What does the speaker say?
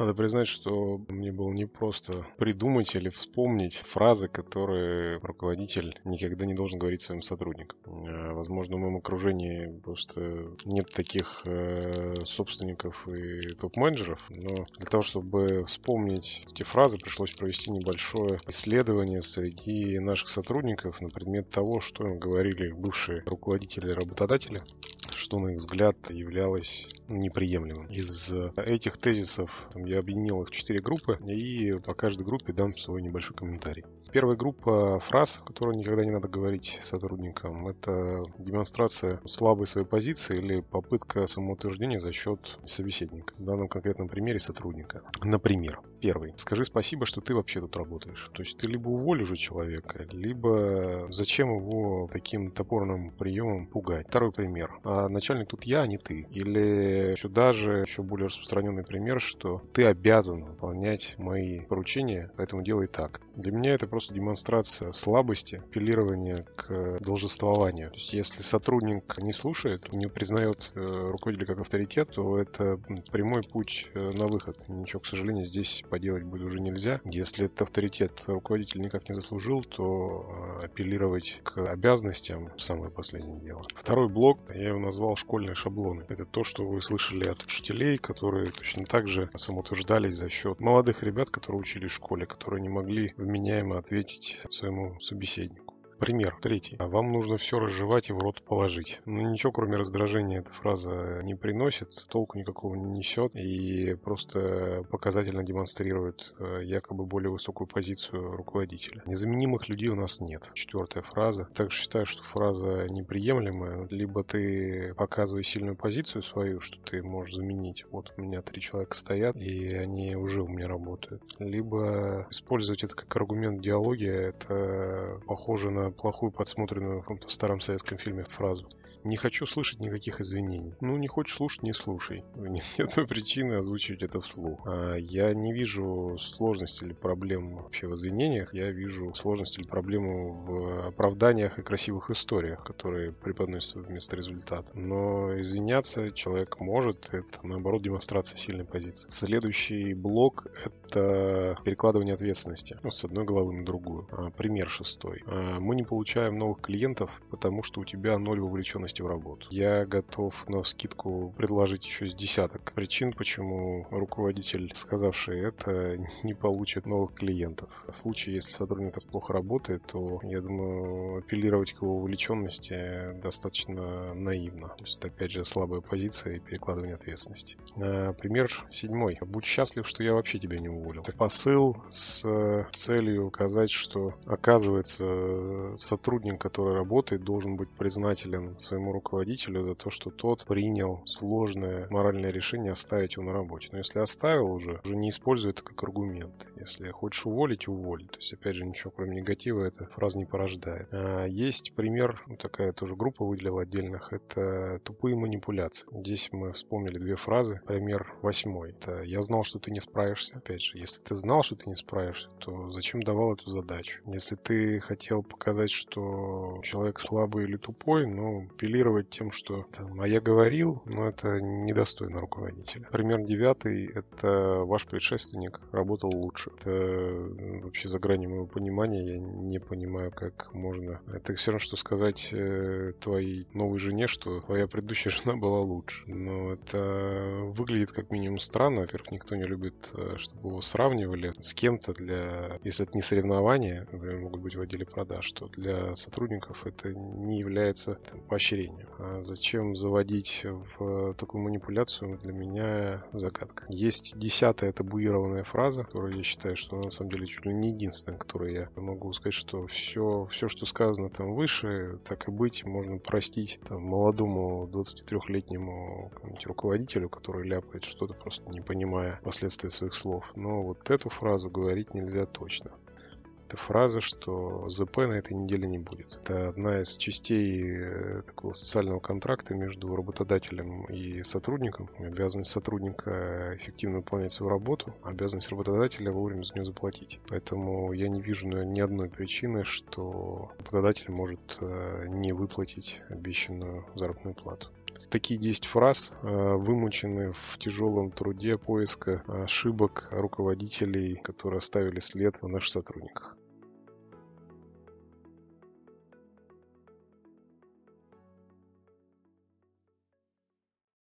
Надо признать, что мне было непросто придумать или вспомнить фразы, которые руководитель никогда не должен говорить своим сотрудникам. Э, возможно, в моем окружении просто нет таких э, собственников и топ-менеджеров, но для того, чтобы вспомнить эти фразы, пришлось провести небольшое исследование среди наших сотрудников на предмет того, что им говорили бывшие руководители и работодатели что, на их взгляд, являлось неприемлемым. Из этих тезисов я объединил их в четыре группы и по каждой группе дам свой небольшой комментарий. Первая группа фраз, которую никогда не надо говорить сотрудникам, это демонстрация слабой своей позиции или попытка самоутверждения за счет собеседника. В данном конкретном примере сотрудника. Например, первый. Скажи спасибо, что ты вообще тут работаешь. То есть ты либо уволишь уже человека, либо зачем его таким топорным приемом пугать. Второй пример. А начальник тут я, а не ты. Или сюда же еще более распространенный пример, что ты обязан выполнять мои поручения, поэтому делай так. Для меня это просто демонстрация слабости, апеллирование к должествованию. То есть если сотрудник не слушает, не признает э, руководителя как авторитет, то это прямой путь э, на выход. Ничего, к сожалению, здесь поделать будет уже нельзя. Если этот авторитет руководитель никак не заслужил, то э, апеллировать к обязанностям – самое последнее дело. Второй блок, я его назвал школьные шаблоны. Это то, что вы слышали от учителей, которые точно так же самоутверждались за счет молодых ребят, которые учились в школе, которые не могли вменяемо ответить своему собеседнику. Пример третий. Вам нужно все разжевать и в рот положить. Ну ничего, кроме раздражения, эта фраза не приносит, толку никакого не несет и просто показательно демонстрирует э, якобы более высокую позицию руководителя. Незаменимых людей у нас нет. Четвертая фраза. Также считаю, что фраза неприемлемая. Либо ты показываешь сильную позицию свою, что ты можешь заменить. Вот у меня три человека стоят, и они уже у меня работают. Либо использовать это как аргумент в диалоге, это похоже на плохую подсмотренную в каком-то старом советском фильме фразу. Не хочу слышать никаких извинений. Ну, не хочешь слушать, не слушай. Нет ни причины озвучивать это вслух. А я не вижу сложности или проблем вообще в извинениях. Я вижу сложность или проблему в оправданиях и красивых историях, которые преподносятся вместо результата. Но извиняться человек может. Это, наоборот, демонстрация сильной позиции. Следующий блок — это перекладывание ответственности ну, с одной головы на другую. А, пример шестой. А, мы не получаем новых клиентов, потому что у тебя ноль вовлеченности в работу. Я готов на скидку предложить еще с десяток причин, почему руководитель, сказавший это, не получит новых клиентов. В случае, если сотрудник так плохо работает, то, я думаю, апеллировать к его увлеченности достаточно наивно. То есть это, опять же, слабая позиция и перекладывание ответственности. А, пример седьмой. Будь счастлив, что я вообще тебя не уволил. Это посыл с целью указать, что, оказывается, сотрудник, который работает, должен быть признателен своему руководителю за то, что тот принял сложное моральное решение оставить его на работе. Но если оставил уже, уже не используй это как аргумент. Если хочешь уволить, уволь. То есть, опять же, ничего кроме негатива эта фраза не порождает. А есть пример, ну, такая тоже группа выделила отдельных, это тупые манипуляции. Здесь мы вспомнили две фразы. Пример восьмой. Это «Я знал, что ты не справишься». Опять же, если ты знал, что ты не справишься, то зачем давал эту задачу? Если ты хотел показать, что человек слабый или тупой, ну, апеллировать тем, что там, а я говорил, но это недостойно руководителя. Пример девятый — это ваш предшественник работал лучше. Это вообще за гранью моего понимания. Я не понимаю, как можно... Это все равно, что сказать э, твоей новой жене, что твоя предыдущая жена была лучше. Но это выглядит как минимум странно. Во-первых, никто не любит, э, чтобы его сравнивали с кем-то для... Если это не соревнования, например, могут быть в отделе продаж, то для сотрудников это не является там, поощрением. А зачем заводить в такую манипуляцию, для меня загадка. Есть десятая табуированная фраза, которую я считаю, что на самом деле чуть ли не единственная, которую я могу сказать, что все, все что сказано там выше, так и быть, можно простить там, молодому 23-летнему руководителю, который ляпает что-то, просто не понимая последствий своих слов. Но вот эту фразу говорить нельзя точно эта фраза, что ЗП на этой неделе не будет. Это одна из частей э, такого социального контракта между работодателем и сотрудником. Обязанность сотрудника эффективно выполнять свою работу, обязанность работодателя вовремя за нее заплатить. Поэтому я не вижу ни одной причины, что работодатель может э, не выплатить обещанную заработную плату. Такие 10 фраз э, вымучены в тяжелом труде поиска ошибок руководителей, которые оставили след в наших сотрудниках.